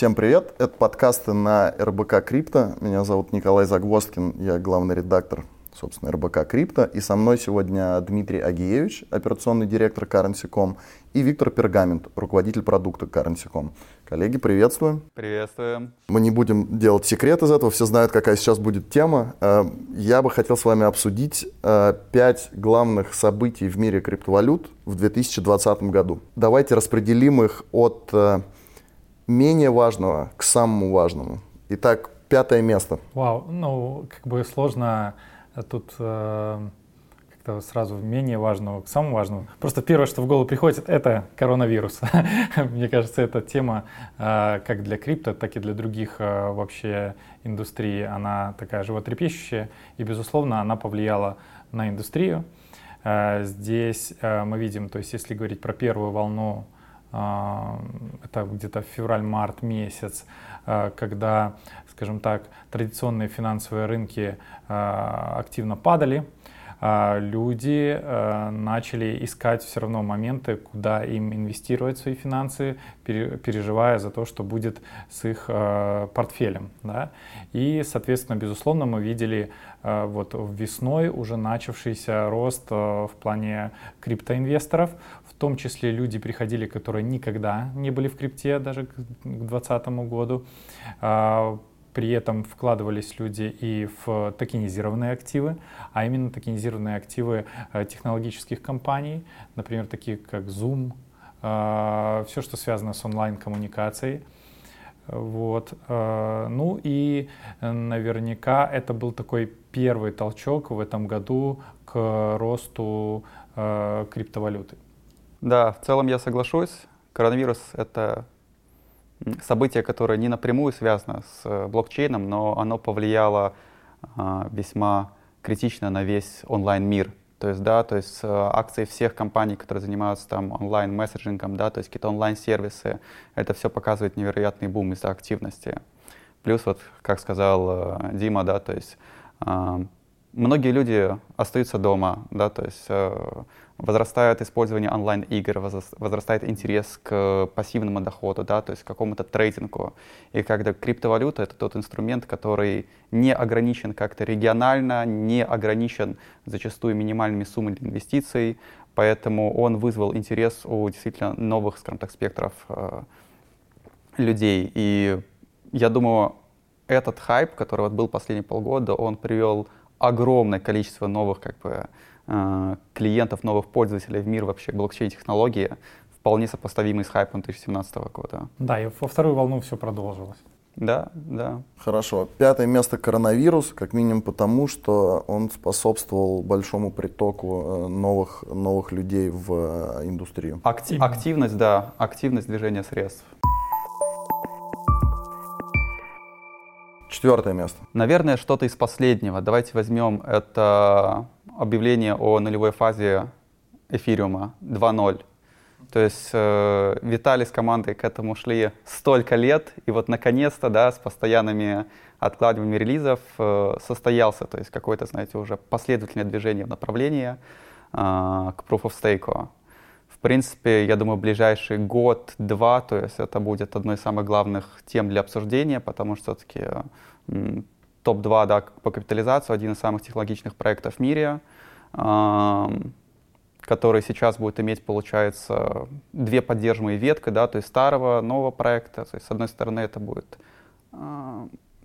Всем привет, это подкасты на РБК Крипто. Меня зовут Николай Загвоздкин, я главный редактор, собственно, РБК Крипто. И со мной сегодня Дмитрий Агиевич, операционный директор Currency.com, и Виктор Пергамент, руководитель продукта Currency.com. Коллеги, приветствуем. Приветствуем. Мы не будем делать секрет из этого, все знают, какая сейчас будет тема. Э, я бы хотел с вами обсудить э, пять главных событий в мире криптовалют в 2020 году. Давайте распределим их от э, менее важного к самому важному. Итак, пятое место. Вау, ну, как бы сложно тут э, как-то сразу менее важного к самому важному. Просто первое, что в голову приходит, это коронавирус. Мне кажется, эта тема э, как для крипто, так и для других э, вообще индустрий, она такая животрепещущая, и, безусловно, она повлияла на индустрию. Э, здесь э, мы видим, то есть если говорить про первую волну это где-то февраль-март месяц, а, когда, скажем так, традиционные финансовые рынки а, активно падали, люди начали искать все равно моменты, куда им инвестировать свои финансы, переживая за то, что будет с их портфелем. Да? И, соответственно, безусловно, мы видели вот весной уже начавшийся рост в плане криптоинвесторов, том числе люди приходили, которые никогда не были в крипте даже к 2020 году. А, при этом вкладывались люди и в токенизированные активы, а именно токенизированные активы э, технологических компаний, например, такие как Zoom, а, все, что связано с онлайн-коммуникацией. Вот. А, ну и наверняка это был такой первый толчок в этом году к росту криптовалюты. Да, в целом я соглашусь. Коронавирус — это событие, которое не напрямую связано с э, блокчейном, но оно повлияло а, весьма критично на весь онлайн-мир. То есть, да, то есть э, акции всех компаний, которые занимаются там онлайн-месседжингом, да, то есть какие-то онлайн-сервисы, это все показывает невероятный бум из-за активности. Плюс вот, как сказал э, Дима, да, то есть а, многие люди остаются дома, да, то есть возрастает использование онлайн-игр, возрастает интерес к пассивному доходу, да, то есть к какому-то трейдингу. И когда криптовалюта — это тот инструмент, который не ограничен как-то регионально, не ограничен зачастую минимальными суммами инвестиций, поэтому он вызвал интерес у действительно новых, скажем так, спектров э, людей. И я думаю, этот хайп, который вот был последние полгода, он привел огромное количество новых как бы, клиентов, новых пользователей в мир вообще блокчейн-технологии вполне сопоставимый с хайпом 2017 года. Да, и во вторую волну все продолжилось. Да, да. Хорошо. Пятое место коронавирус, как минимум потому, что он способствовал большому притоку э, новых, новых людей в э, индустрию. Акти- активность, да, активность движения средств. Четвертое место. Наверное, что-то из последнего. Давайте возьмем это объявление о нулевой фазе эфириума 2.0. То есть э, Виталий с командой к этому шли столько лет, и вот наконец-то, да, с постоянными откладываниями релизов э, состоялся, то есть какое-то, знаете, уже последовательное движение в направлении э, к Proof of Stake. В принципе, я думаю, ближайший год-два, то есть это будет одной из самых главных тем для обсуждения, потому что все-таки топ-2 да, по капитализации, один из самых технологичных проектов в мире, который сейчас будет иметь, получается, две поддерживаемые ветки, да, то есть старого, нового проекта. То есть, с одной стороны, это будет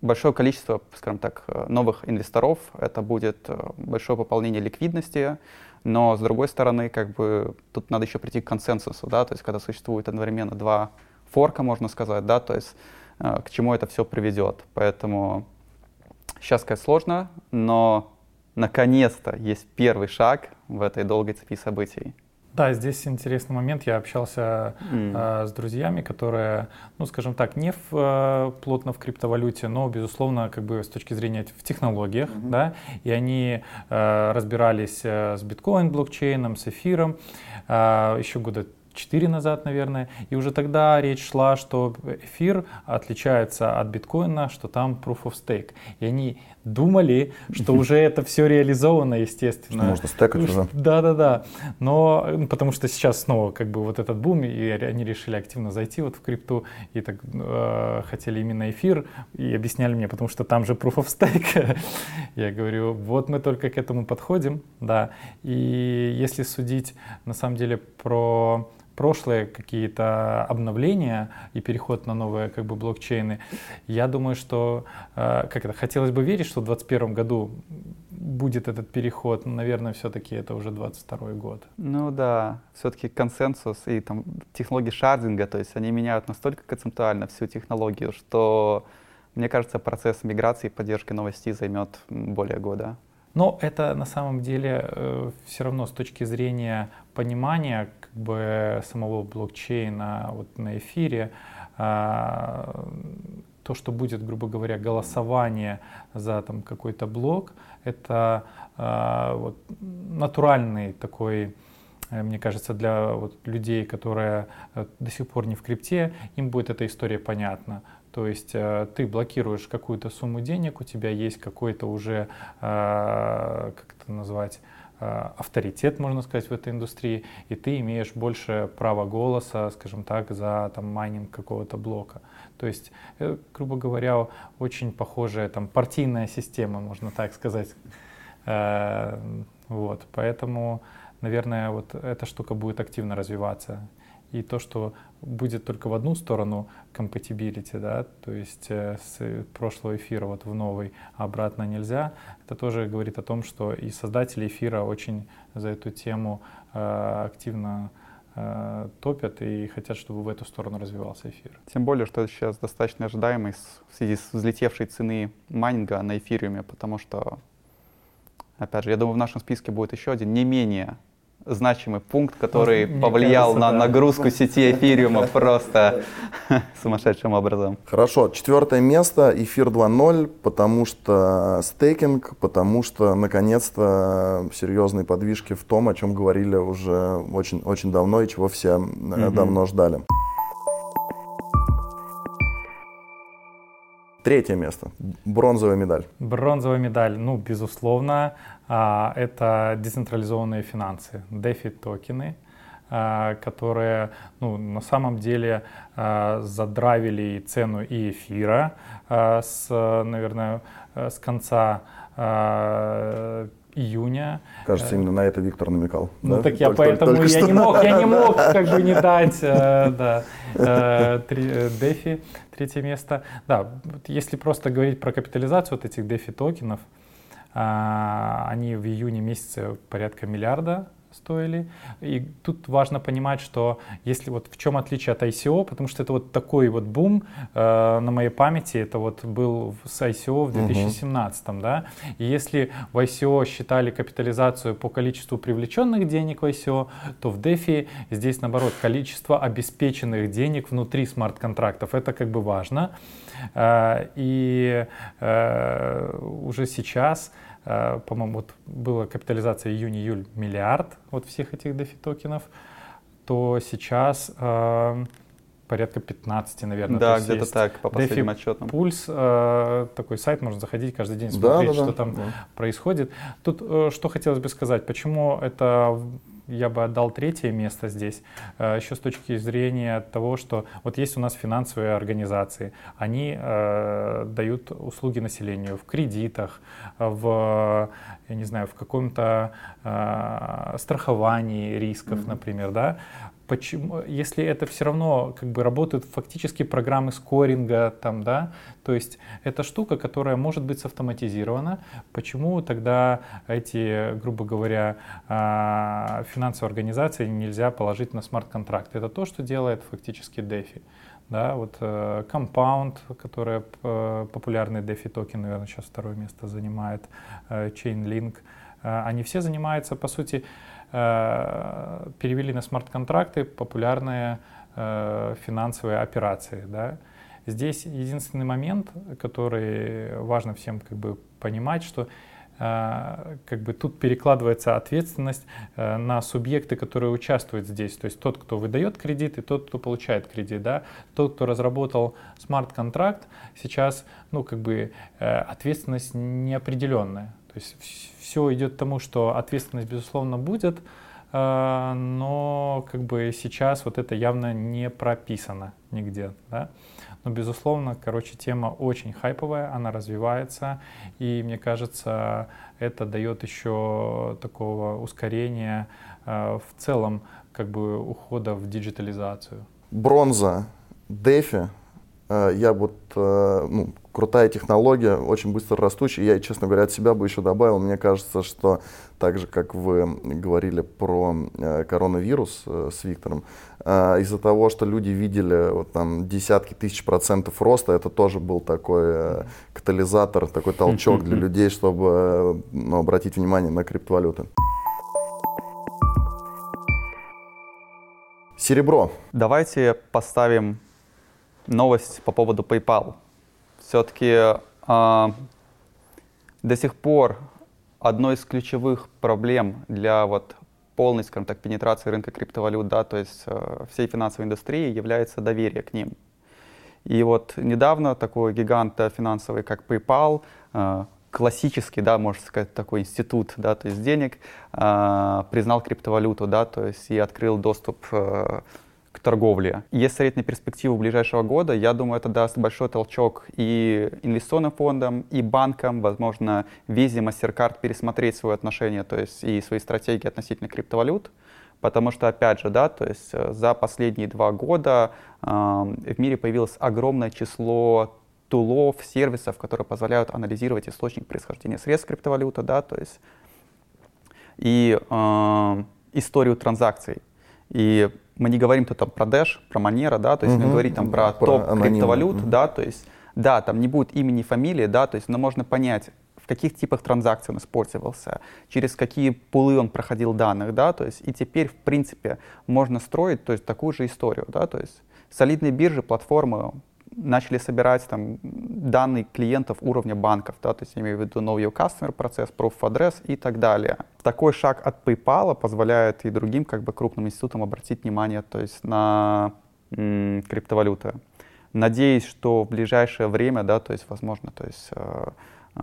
большое количество, скажем так, новых инвесторов, это будет э, большое пополнение ликвидности, но с другой стороны, как бы тут надо еще прийти к консенсусу, да, то есть когда существует одновременно два форка, можно сказать, да, то есть э, к чему это все приведет. Поэтому Сейчас сказать сложно, но наконец-то есть первый шаг в этой долгой цепи событий. Да, здесь интересный момент. Я общался mm. э, с друзьями, которые, ну, скажем так, не в, э, плотно в криптовалюте, но, безусловно, как бы с точки зрения в технологиях, mm-hmm. да, и они э, разбирались с биткоин блокчейном, с эфиром э, еще года 4 назад, наверное, и уже тогда речь шла, что эфир отличается от биткоина, что там proof of stake. И они думали, что уже это все реализовано, естественно. Можно стекать уже. Да, да, да. Но ну, потому что сейчас снова как бы вот этот бум, и они решили активно зайти вот в крипту, и так э, хотели именно эфир, и объясняли мне, потому что там же proof of stake. Я говорю, вот мы только к этому подходим, да. И если судить на самом деле про прошлые какие-то обновления и переход на новые как бы блокчейны, я думаю, что э, как это хотелось бы верить, что в 2021 году будет этот переход, но, наверное, все-таки это уже 22 год. Ну да, все-таки консенсус и там технологии шардинга, то есть они меняют настолько концептуально всю технологию, что мне кажется, процесс миграции и поддержки новостей займет более года. Но это на самом деле э, все равно с точки зрения понимания как бы самого блокчейна вот на эфире, э, то, что будет, грубо говоря, голосование за там какой-то блок, это э, вот, натуральный такой э, мне кажется, для вот людей, которые э, до сих пор не в крипте, им будет эта история понятна. То есть э, ты блокируешь какую-то сумму денег, у тебя есть какой-то уже, э, как это назвать, э, авторитет, можно сказать, в этой индустрии, и ты имеешь больше права голоса, скажем так, за там, майнинг какого-то блока. То есть, грубо говоря, очень похожая там партийная система, можно так сказать. Вот, поэтому, наверное, вот эта штука будет активно развиваться и то, что будет только в одну сторону compatibility, да, то есть э, с прошлого эфира вот в новый обратно нельзя, это тоже говорит о том, что и создатели эфира очень за эту тему э, активно э, топят и хотят, чтобы в эту сторону развивался эфир. Тем более, что это сейчас достаточно ожидаемый в связи с взлетевшей цены майнинга на эфириуме, потому что, опять же, я думаю, в нашем списке будет еще один не менее значимый пункт, который Мне повлиял кажется, на да. нагрузку сети эфириума просто сумасшедшим образом. Хорошо, четвертое место эфир 2.0, потому что стейкинг, потому что наконец-то серьезные подвижки в том, о чем говорили уже очень, очень давно и чего все угу. давно ждали. Третье место. Бронзовая медаль. Бронзовая медаль, ну, безусловно, а, это децентрализованные финансы, DeFi токены, а, которые ну, на самом деле а, задравили цену и эфира с, наверное, с конца июня. Кажется, именно на это Виктор намекал. Ну да? так я только, поэтому только, я не мог, я не мог как бы не дать, э, да, э, э, Дефи третье место. Да, если просто говорить про капитализацию вот этих Дефи токенов, а, они в июне месяце порядка миллиарда стоили. И тут важно понимать, что если вот в чем отличие от ICO, потому что это вот такой вот бум э, на моей памяти, это вот был с ICO в 2017, uh-huh. да. И если в ICO считали капитализацию по количеству привлеченных денег в ICO, то в DeFi здесь наоборот количество обеспеченных денег внутри смарт-контрактов. Это как бы важно. Э, и э, уже сейчас по-моему, вот была капитализация июнь-июль миллиард вот всех этих DeFi токенов, то сейчас э, порядка 15, наверное. Да, где-то так, по последним DeFi отчетам. Пульс, э, такой сайт, можно заходить каждый день, смотреть, да, да, что да, там да. происходит. Тут э, что хотелось бы сказать, почему это я бы отдал третье место здесь, э, еще с точки зрения того, что вот есть у нас финансовые организации, они э, дают услуги населению в кредитах, в, я не знаю, в каком-то э, страховании рисков, mm-hmm. например, да, почему, если это все равно как бы работают фактически программы скоринга, там, да, то есть это штука, которая может быть автоматизирована, почему тогда эти, грубо говоря, а, финансовые организации нельзя положить на смарт-контракт? Это то, что делает фактически DeFi. Да, вот э, Compound, который э, популярный DeFi токен, наверное, сейчас второе место занимает, э, Chainlink, они все занимаются, по сути, Э, перевели на смарт-контракты популярные э, финансовые операции. Да? Здесь единственный момент, который важно всем как бы понимать, что э, как бы тут перекладывается ответственность э, на субъекты, которые участвуют здесь. То есть тот, кто выдает кредит, и тот, кто получает кредит. Да? Тот, кто разработал смарт-контракт, сейчас ну, как бы, ответственность неопределенная. То есть все идет к тому, что ответственность, безусловно, будет, но как бы сейчас вот это явно не прописано нигде. Да? Но, безусловно, короче, тема очень хайповая, она развивается, и мне кажется, это дает еще такого ускорения э, в целом как бы ухода в диджитализацию. Бронза, дефи, э, я вот, э, ну, крутая технология, очень быстро растущая. Я, честно говоря, от себя бы еще добавил. Мне кажется, что так же, как вы говорили про э, коронавирус э, с Виктором, э, из-за того, что люди видели вот, там, десятки тысяч процентов роста, это тоже был такой э, катализатор, такой толчок для людей, чтобы э, ну, обратить внимание на криптовалюты. Серебро. Давайте поставим новость по поводу PayPal все-таки э, до сих пор одной из ключевых проблем для вот полной, скажем так, пенетрации рынка криптовалют, да, то есть э, всей финансовой индустрии является доверие к ним. И вот недавно такой гигант финансовый, как PayPal, э, классический, да, можно сказать, такой институт, да, то есть денег, э, признал криптовалюту, да, то есть и открыл доступ э, к торговле. Если смотреть на перспективу ближайшего года, я думаю, это даст большой толчок и инвестиционным фондам, и банкам, возможно, Visa, MasterCard пересмотреть свое отношение, то есть и свои стратегии относительно криптовалют. Потому что, опять же, да, то есть э, за последние два года э, в мире появилось огромное число тулов, сервисов, которые позволяют анализировать источник происхождения средств криптовалюты, да, то есть и э, историю транзакций. И мы не говорим тут там про Dash, про Monero, да, то есть угу. мы говорим там про, про топ анонимно. криптовалют, угу. да, то есть, да, там не будет имени, фамилии, да, то есть, но можно понять, в каких типах транзакций он использовался, через какие пулы он проходил данных, да, то есть, и теперь, в принципе, можно строить, то есть, такую же историю, да, то есть, солидные биржи, платформы, начали собирать там данные клиентов уровня банков, да, то есть я имею в виду Know Your Customer процесс, Proof of Address и так далее. Такой шаг от PayPal позволяет и другим как бы крупным институтам обратить внимание то есть на м, криптовалюты. Надеюсь, что в ближайшее время, да, то есть возможно, то есть э, э,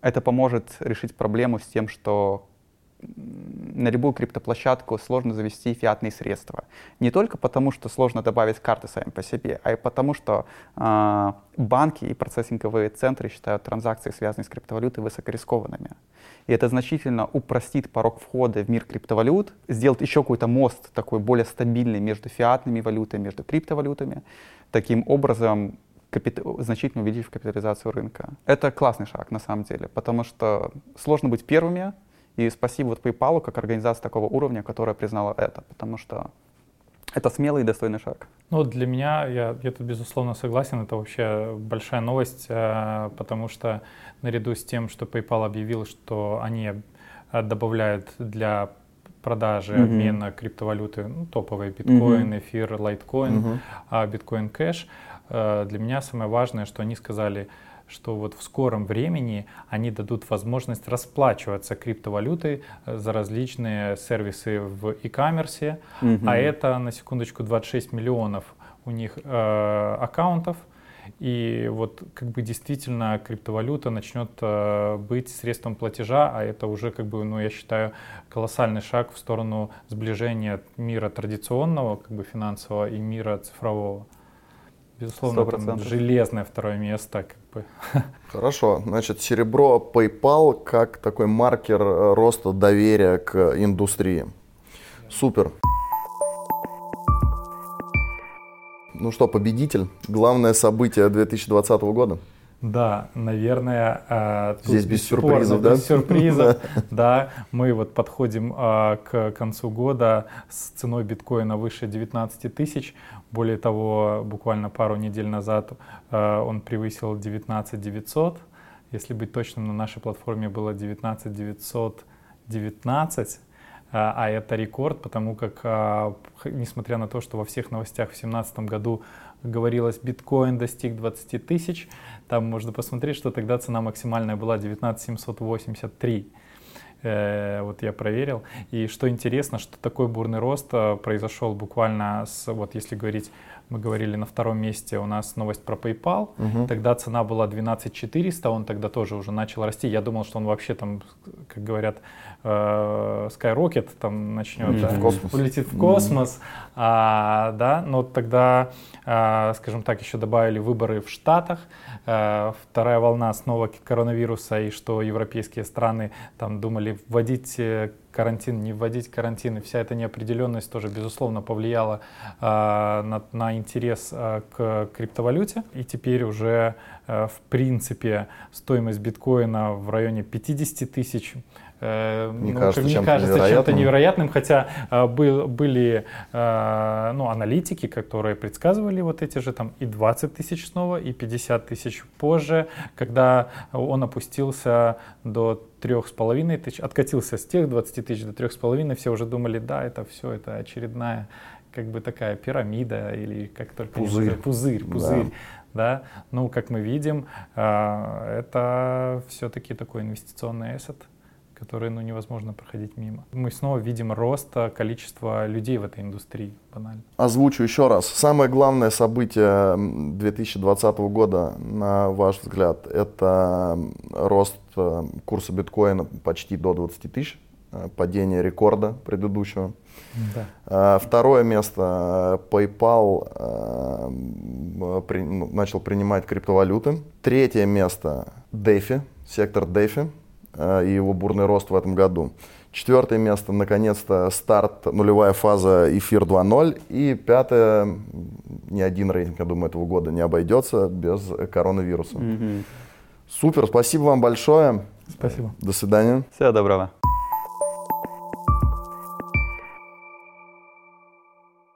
это поможет решить проблему с тем, что на любую криптоплощадку сложно завести фиатные средства. Не только потому, что сложно добавить карты сами по себе, а и потому, что э, банки и процессинговые центры считают транзакции, связанные с криптовалютой, высокорискованными. И это значительно упростит порог входа в мир криптовалют, сделать еще какой-то мост такой более стабильный между фиатными валютами, между криптовалютами. Таким образом, капит... значительно увеличив капитализацию рынка. Это классный шаг на самом деле, потому что сложно быть первыми, и спасибо вот PayPal как организации такого уровня, которая признала это, потому что это смелый и достойный шаг. Ну, для меня, я, я тут безусловно согласен, это вообще большая новость, э, потому что наряду с тем, что PayPal объявил, что они э, добавляют для продажи, mm-hmm. обмена криптовалюты, ну, топовые биткоин, mm-hmm. эфир, лайткоин, mm-hmm. биткоин кэш, э, для меня самое важное, что они сказали, что вот в скором времени они дадут возможность расплачиваться криптовалютой э, за различные сервисы в e-commerce, угу. а это на секундочку 26 миллионов у них э, аккаунтов. И вот как бы действительно криптовалюта начнет э, быть средством платежа, а это уже как бы, ну я считаю, колоссальный шаг в сторону сближения мира традиционного, как бы финансового и мира цифрового. Безусловно, там железное второе место. Как бы. Хорошо. Значит, серебро PayPal как такой маркер э, роста доверия к индустрии. Супер. Ну что, победитель. Главное событие 2020 года. Да, наверное, э, здесь без сюрпризов, да? Без сюрпризов, да. Мы вот подходим э, к концу года с ценой биткоина выше 19 тысяч. Более того, буквально пару недель назад э, он превысил 19 900. Если быть точным, на нашей платформе было 19 919. а, это рекорд, потому как, несмотря на то, что во всех новостях в 2017 году говорилось, биткоин достиг 20 тысяч, там можно посмотреть, что тогда цена максимальная была 19 783. Э, вот я проверил. И что интересно, что такой бурный рост э, произошел буквально с, вот если говорить, мы говорили на втором месте у нас новость про PayPal, угу. тогда цена была 12 400, он тогда тоже уже начал расти. Я думал, что он вообще там, как говорят, э, Skyrocket там начнет, улетит, да, в космос. улетит в космос, mm. а, да, но тогда, а, скажем так, еще добавили выборы в Штатах, а, вторая волна снова коронавируса и что европейские страны там думали вводить э, карантин, не вводить карантин, и вся эта неопределенность тоже, безусловно, повлияла э, на, на интерес э, к криптовалюте. И теперь уже, э, в принципе, стоимость биткоина в районе 50 тысяч Э, не ну, кажется, мне чем кажется невероятным. чем-то невероятным, хотя э, был, были э, ну, аналитики, которые предсказывали вот эти же там и 20 тысяч снова, и 50 тысяч позже, когда он опустился до трех с половиной тысяч, откатился с тех 20 тысяч до трех с половиной, все уже думали, да, это все, это очередная как бы такая пирамида или как только пузырь, пузырь, пузырь. Да. да, ну как мы видим, это все-таки такой инвестиционный ассет которые ну, невозможно проходить мимо. Мы снова видим рост количества людей в этой индустрии, банально. Озвучу еще раз. Самое главное событие 2020 года, на ваш взгляд, это рост э, курса биткоина почти до 20 тысяч, э, падение рекорда предыдущего. Да. Э, второе место. PayPal ну, начал принимать криптовалюты. Третье место. DeFi, сектор DeFi и его бурный рост в этом году. Четвертое место, наконец-то, старт, нулевая фаза эфир 2.0. И пятое, ни один рейтинг, я думаю, этого года не обойдется без коронавируса. Mm-hmm. Супер, спасибо вам большое. Спасибо. До свидания. Всего доброго.